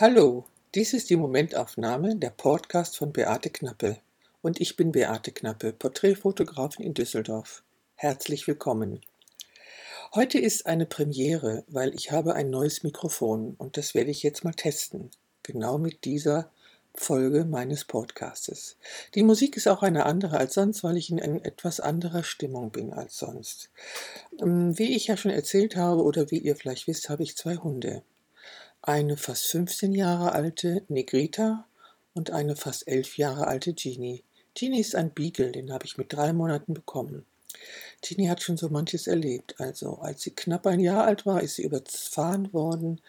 Hallo, dies ist die Momentaufnahme, der Podcast von Beate Knappe. Und ich bin Beate Knappe, Porträtfotografin in Düsseldorf. Herzlich willkommen. Heute ist eine Premiere, weil ich habe ein neues Mikrofon und das werde ich jetzt mal testen. Genau mit dieser Folge meines Podcastes. Die Musik ist auch eine andere als sonst, weil ich in etwas anderer Stimmung bin als sonst. Ähm, wie ich ja schon erzählt habe oder wie ihr vielleicht wisst, habe ich zwei Hunde eine fast 15 Jahre alte Negrita und eine fast 11 Jahre alte Genie. Genie ist ein Beagle, den habe ich mit drei Monaten bekommen. Genie hat schon so manches erlebt. Also, als sie knapp ein Jahr alt war, ist sie überfahren worden,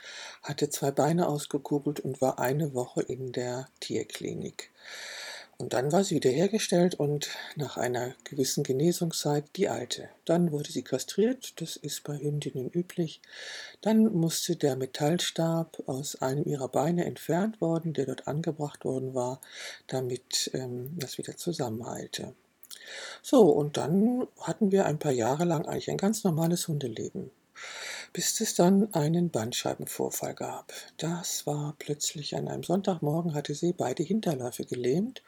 hatte zwei Beine ausgekugelt und war eine Woche in der Tierklinik. Und dann war sie wiederhergestellt und nach einer gewissen Genesungszeit die alte. Dann wurde sie kastriert, das ist bei Hündinnen üblich. Dann musste der Metallstab aus einem ihrer Beine entfernt worden, der dort angebracht worden war, damit ähm, das wieder zusammenhalte. So, und dann hatten wir ein paar Jahre lang eigentlich ein ganz normales Hundeleben bis es dann einen Bandscheibenvorfall gab. Das war plötzlich an einem Sonntagmorgen, hatte sie beide Hinterläufe gelähmt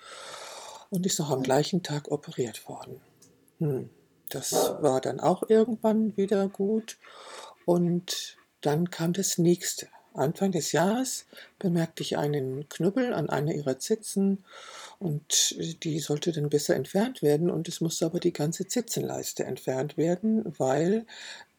und ist noch am gleichen Tag operiert worden. Hm, das war dann auch irgendwann wieder gut und dann kam das nächste. Anfang des Jahres bemerkte ich einen Knubbel an einer ihrer Zitzen und die sollte dann besser entfernt werden und es musste aber die ganze Zitzenleiste entfernt werden, weil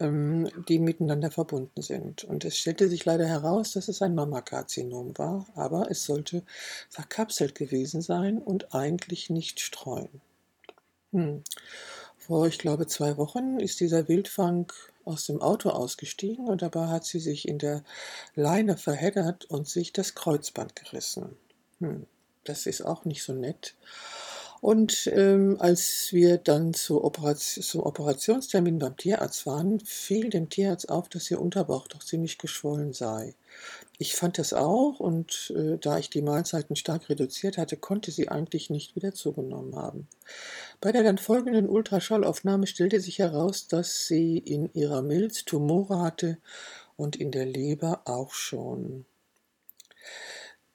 ähm, die miteinander verbunden sind. Und es stellte sich leider heraus, dass es ein Mammakarzinom war, aber es sollte verkapselt gewesen sein und eigentlich nicht streuen. Hm. Vor, ich glaube, zwei Wochen ist dieser Wildfang aus dem Auto ausgestiegen und dabei hat sie sich in der Leine verheddert und sich das Kreuzband gerissen. Hm, das ist auch nicht so nett. Und ähm, als wir dann zu Operation, zum Operationstermin beim Tierarzt waren, fiel dem Tierarzt auf, dass ihr Unterbauch doch ziemlich geschwollen sei. Ich fand das auch und äh, da ich die Mahlzeiten stark reduziert hatte, konnte sie eigentlich nicht wieder zugenommen haben. Bei der dann folgenden Ultraschallaufnahme stellte sich heraus, dass sie in ihrer Milz Tumore hatte und in der Leber auch schon.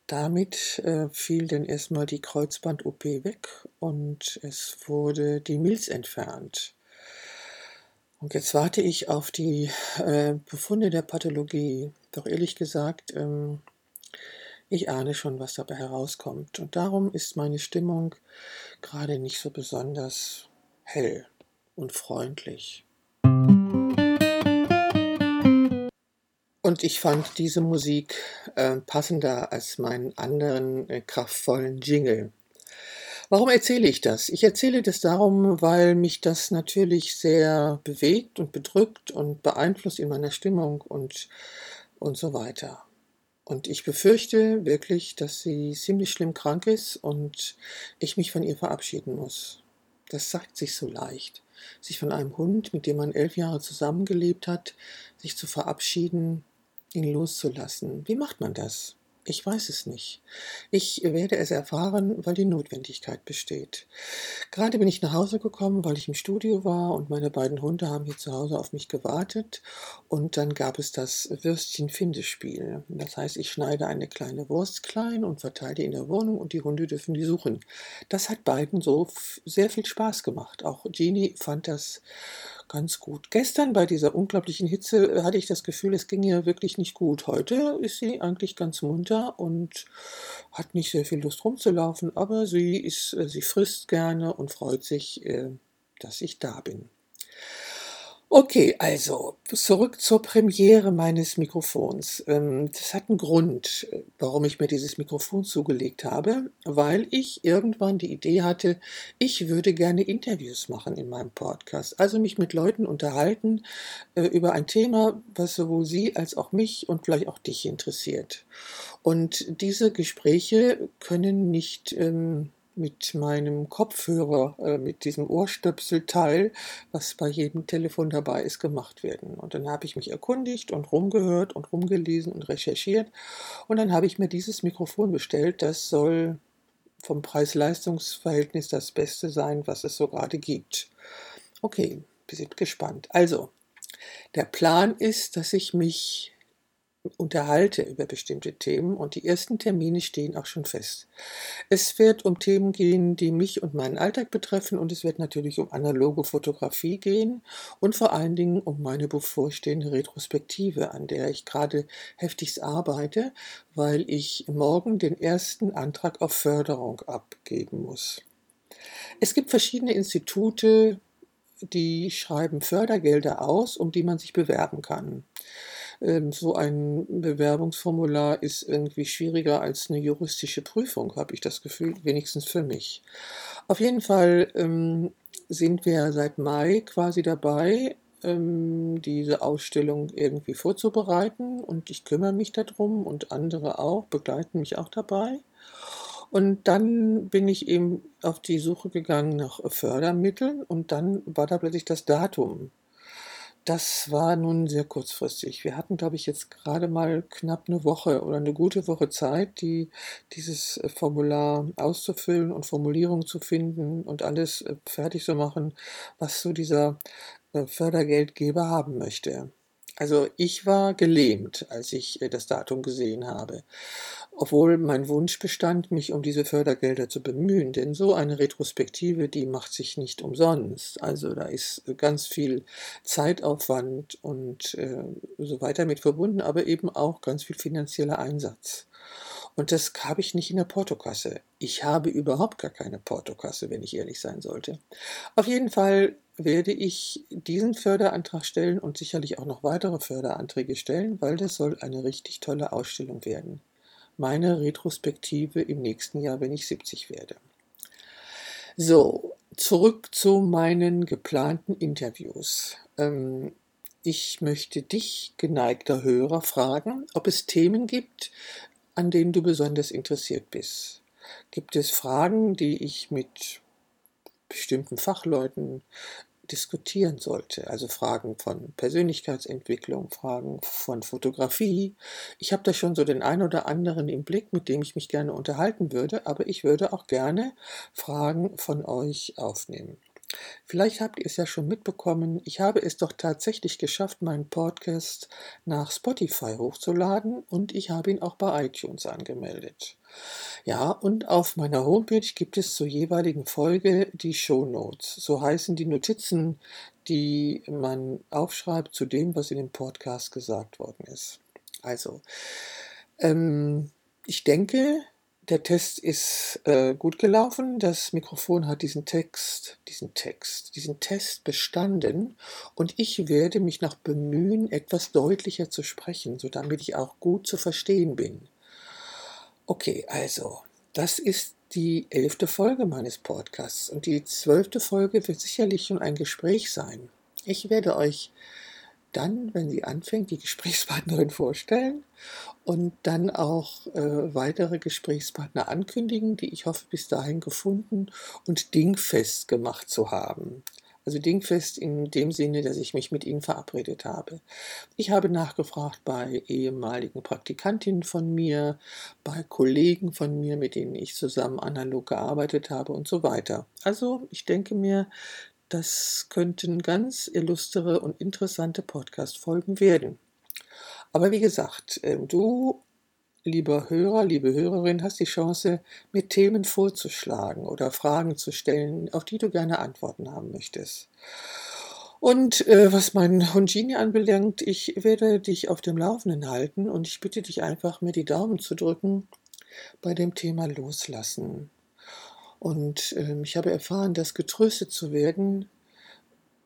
Damit äh, fiel dann erstmal die Kreuzband-OP weg und es wurde die Milz entfernt. Und jetzt warte ich auf die äh, Befunde der Pathologie. Doch ehrlich gesagt, ähm, ich ahne schon, was dabei herauskommt. Und darum ist meine Stimmung gerade nicht so besonders hell und freundlich. Und ich fand diese Musik äh, passender als meinen anderen äh, kraftvollen Jingle. Warum erzähle ich das? Ich erzähle das darum, weil mich das natürlich sehr bewegt und bedrückt und beeinflusst in meiner Stimmung und, und so weiter. Und ich befürchte wirklich, dass sie ziemlich schlimm krank ist und ich mich von ihr verabschieden muss. Das sagt sich so leicht. Sich von einem Hund, mit dem man elf Jahre zusammengelebt hat, sich zu verabschieden, ihn loszulassen. Wie macht man das? Ich weiß es nicht. Ich werde es erfahren, weil die Notwendigkeit besteht. Gerade bin ich nach Hause gekommen, weil ich im Studio war und meine beiden Hunde haben hier zu Hause auf mich gewartet. Und dann gab es das Würstchen-Findespiel. Das heißt, ich schneide eine kleine Wurst klein und verteile die in der Wohnung und die Hunde dürfen die suchen. Das hat beiden so sehr viel Spaß gemacht. Auch Jeannie fand das ganz gut. Gestern bei dieser unglaublichen Hitze äh, hatte ich das Gefühl, es ging ihr wirklich nicht gut. Heute ist sie eigentlich ganz munter und hat nicht sehr viel Lust rumzulaufen, aber sie ist, äh, sie frisst gerne und freut sich, äh, dass ich da bin. Okay, also zurück zur Premiere meines Mikrofons. Ähm, das hat einen Grund, warum ich mir dieses Mikrofon zugelegt habe, weil ich irgendwann die Idee hatte, ich würde gerne Interviews machen in meinem Podcast. Also mich mit Leuten unterhalten äh, über ein Thema, was sowohl Sie als auch mich und vielleicht auch dich interessiert. Und diese Gespräche können nicht ähm, mit meinem Kopfhörer, äh, mit diesem Ohrstöpselteil, was bei jedem Telefon dabei ist, gemacht werden. Und dann habe ich mich erkundigt und rumgehört und rumgelesen und recherchiert. Und dann habe ich mir dieses Mikrofon bestellt. Das soll vom Preis-Leistungs-Verhältnis das Beste sein, was es so gerade gibt. Okay, wir sind gespannt. Also, der Plan ist, dass ich mich unterhalte über bestimmte Themen und die ersten Termine stehen auch schon fest. Es wird um Themen gehen, die mich und meinen Alltag betreffen und es wird natürlich um analoge Fotografie gehen und vor allen Dingen um meine bevorstehende Retrospektive, an der ich gerade heftigst arbeite, weil ich morgen den ersten Antrag auf Förderung abgeben muss. Es gibt verschiedene Institute, die schreiben Fördergelder aus, um die man sich bewerben kann. Ähm, so ein Bewerbungsformular ist irgendwie schwieriger als eine juristische Prüfung, habe ich das Gefühl, wenigstens für mich. Auf jeden Fall ähm, sind wir seit Mai quasi dabei, ähm, diese Ausstellung irgendwie vorzubereiten und ich kümmere mich darum und andere auch, begleiten mich auch dabei. Und dann bin ich eben auf die Suche gegangen nach Fördermitteln und dann war da plötzlich das Datum. Das war nun sehr kurzfristig. Wir hatten, glaube ich, jetzt gerade mal knapp eine Woche oder eine gute Woche Zeit, die, dieses äh, Formular auszufüllen und Formulierungen zu finden und alles äh, fertig zu machen, was so dieser äh, Fördergeldgeber haben möchte. Also ich war gelähmt, als ich das Datum gesehen habe obwohl mein Wunsch bestand, mich um diese Fördergelder zu bemühen, denn so eine Retrospektive, die macht sich nicht umsonst. Also da ist ganz viel Zeitaufwand und äh, so weiter mit verbunden, aber eben auch ganz viel finanzieller Einsatz. Und das habe ich nicht in der Portokasse. Ich habe überhaupt gar keine Portokasse, wenn ich ehrlich sein sollte. Auf jeden Fall werde ich diesen Förderantrag stellen und sicherlich auch noch weitere Förderanträge stellen, weil das soll eine richtig tolle Ausstellung werden meine Retrospektive im nächsten Jahr, wenn ich 70 werde. So, zurück zu meinen geplanten Interviews. Ähm, ich möchte dich, geneigter Hörer, fragen, ob es Themen gibt, an denen du besonders interessiert bist. Gibt es Fragen, die ich mit bestimmten Fachleuten diskutieren sollte. Also Fragen von Persönlichkeitsentwicklung, Fragen von Fotografie. Ich habe da schon so den einen oder anderen im Blick, mit dem ich mich gerne unterhalten würde, aber ich würde auch gerne Fragen von euch aufnehmen. Vielleicht habt ihr es ja schon mitbekommen, ich habe es doch tatsächlich geschafft, meinen Podcast nach Spotify hochzuladen und ich habe ihn auch bei iTunes angemeldet. Ja, und auf meiner Homepage gibt es zur jeweiligen Folge die Show Notes. So heißen die Notizen, die man aufschreibt zu dem, was in dem Podcast gesagt worden ist. Also, ähm, ich denke, der Test ist äh, gut gelaufen. Das Mikrofon hat diesen Text, diesen Text, diesen Test bestanden und ich werde mich noch bemühen, etwas deutlicher zu sprechen, so damit ich auch gut zu verstehen bin. Okay, also, das ist die elfte Folge meines Podcasts und die zwölfte Folge wird sicherlich schon ein Gespräch sein. Ich werde euch dann, wenn sie anfängt, die Gesprächspartnerin vorstellen und dann auch äh, weitere Gesprächspartner ankündigen, die ich hoffe bis dahin gefunden und dingfest gemacht zu haben. Also dingfest in dem Sinne, dass ich mich mit ihnen verabredet habe. Ich habe nachgefragt bei ehemaligen Praktikantinnen von mir, bei Kollegen von mir, mit denen ich zusammen analog gearbeitet habe und so weiter. Also ich denke mir, das könnten ganz illustre und interessante Podcast-Folgen werden. Aber wie gesagt, ähm, du, lieber Hörer, liebe Hörerin, hast die Chance, mir Themen vorzuschlagen oder Fragen zu stellen, auf die du gerne Antworten haben möchtest. Und äh, was mein Hongini anbelangt, ich werde dich auf dem Laufenden halten und ich bitte dich einfach, mir die Daumen zu drücken bei dem Thema Loslassen. Und ähm, ich habe erfahren, dass getröstet zu werden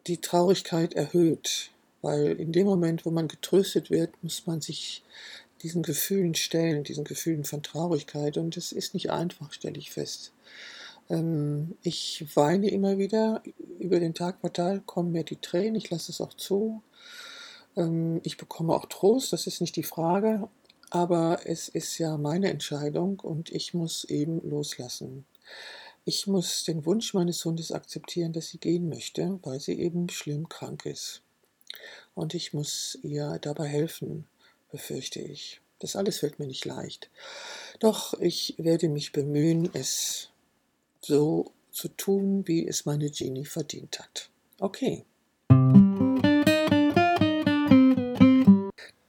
die Traurigkeit erhöht, weil in dem Moment, wo man getröstet wird, muss man sich diesen Gefühlen stellen, diesen Gefühlen von Traurigkeit. Und es ist nicht einfach, stelle ich fest. Ähm, ich weine immer wieder. Über den Tag fatal kommen mir die Tränen. Ich lasse es auch zu. Ähm, ich bekomme auch Trost, das ist nicht die Frage. Aber es ist ja meine Entscheidung und ich muss eben loslassen. Ich muss den Wunsch meines Hundes akzeptieren, dass sie gehen möchte, weil sie eben schlimm krank ist. Und ich muss ihr dabei helfen, befürchte ich. Das alles fällt mir nicht leicht. Doch ich werde mich bemühen, es so zu tun, wie es meine Genie verdient hat. Okay.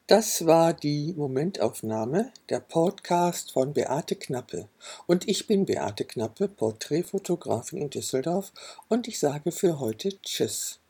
Das war die Momentaufnahme, der Podcast von Beate Knappe. Und ich bin Beate Knappe, Porträtfotografin in Düsseldorf und ich sage für heute Tschüss.